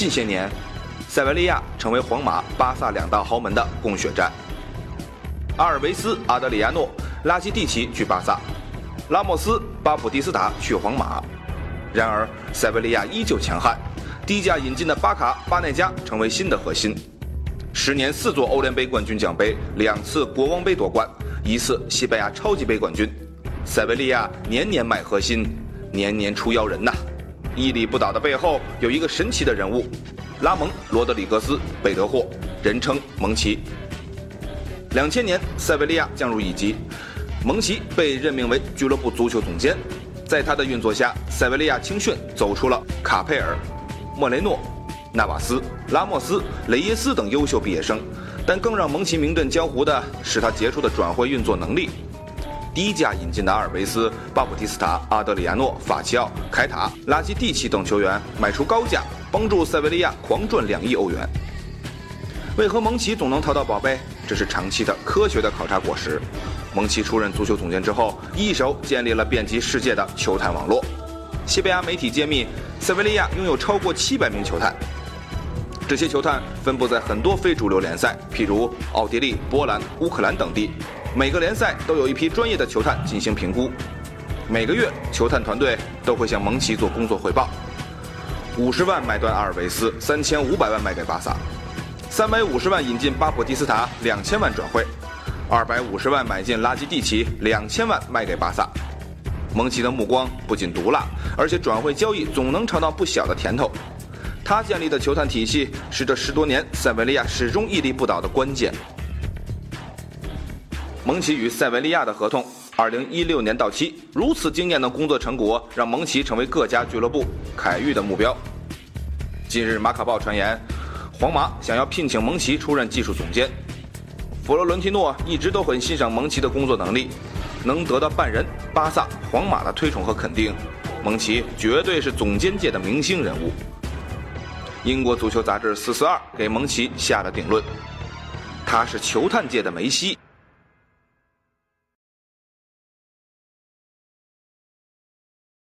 近些年，塞维利亚成为皇马、巴萨两大豪门的供血站。阿尔维斯、阿德里亚诺、拉基蒂奇去巴萨，拉莫斯、巴普蒂斯塔去皇马。然而，塞维利亚依旧强悍，低价引进的巴卡、巴内加成为新的核心。十年四座欧联杯冠军奖杯，两次国王杯夺冠，一次西班牙超级杯冠军。塞维利亚年年卖核心，年年出妖人呐！屹立不倒的背后有一个神奇的人物——拉蒙·罗德里格斯·贝德霍，人称蒙奇。两千年，塞维利亚降入乙级，蒙奇被任命为俱乐部足球总监。在他的运作下，塞维利亚青训走出了卡佩尔、莫雷诺、纳瓦斯、拉莫斯、雷耶斯等优秀毕业生。但更让蒙奇名震江湖的是他杰出的转会运作能力。低价引进的阿尔维斯、巴普蒂斯塔、阿德里亚诺、法齐奥、凯塔、拉基蒂奇等球员卖出高价，帮助塞维利亚狂赚两亿欧元。为何蒙奇总能淘到宝贝？这是长期的科学的考察果实。蒙奇出任足球总监之后，一手建立了遍及世界的球探网络。西班牙媒体揭秘，塞维利亚拥有超过七百名球探，这些球探分布在很多非主流联赛，譬如奥地利、波兰、乌克兰等地。每个联赛都有一批专业的球探进行评估。每个月，球探团队都会向蒙奇做工作汇报。五十万买断阿尔维斯，三千五百万卖给巴萨。三百五十万引进巴普蒂斯塔，两千万转会；二百五十万买进拉基蒂奇，两千万卖给巴萨。蒙奇的目光不仅毒辣，而且转会交易总能尝到不小的甜头。他建立的球探体系是这十多年塞维利亚始终屹立不倒的关键。蒙奇与塞维利亚的合同二零一六年到期，如此惊艳的工作成果让蒙奇成为各家俱乐部凯遇的目标。近日，马卡报传言。皇马想要聘请蒙奇出任技术总监，弗洛伦蒂诺一直都很欣赏蒙奇的工作能力，能得到半人、巴萨、皇马的推崇和肯定，蒙奇绝对是总监界的明星人物。英国足球杂志四四二给蒙奇下了定论，他是球探界的梅西。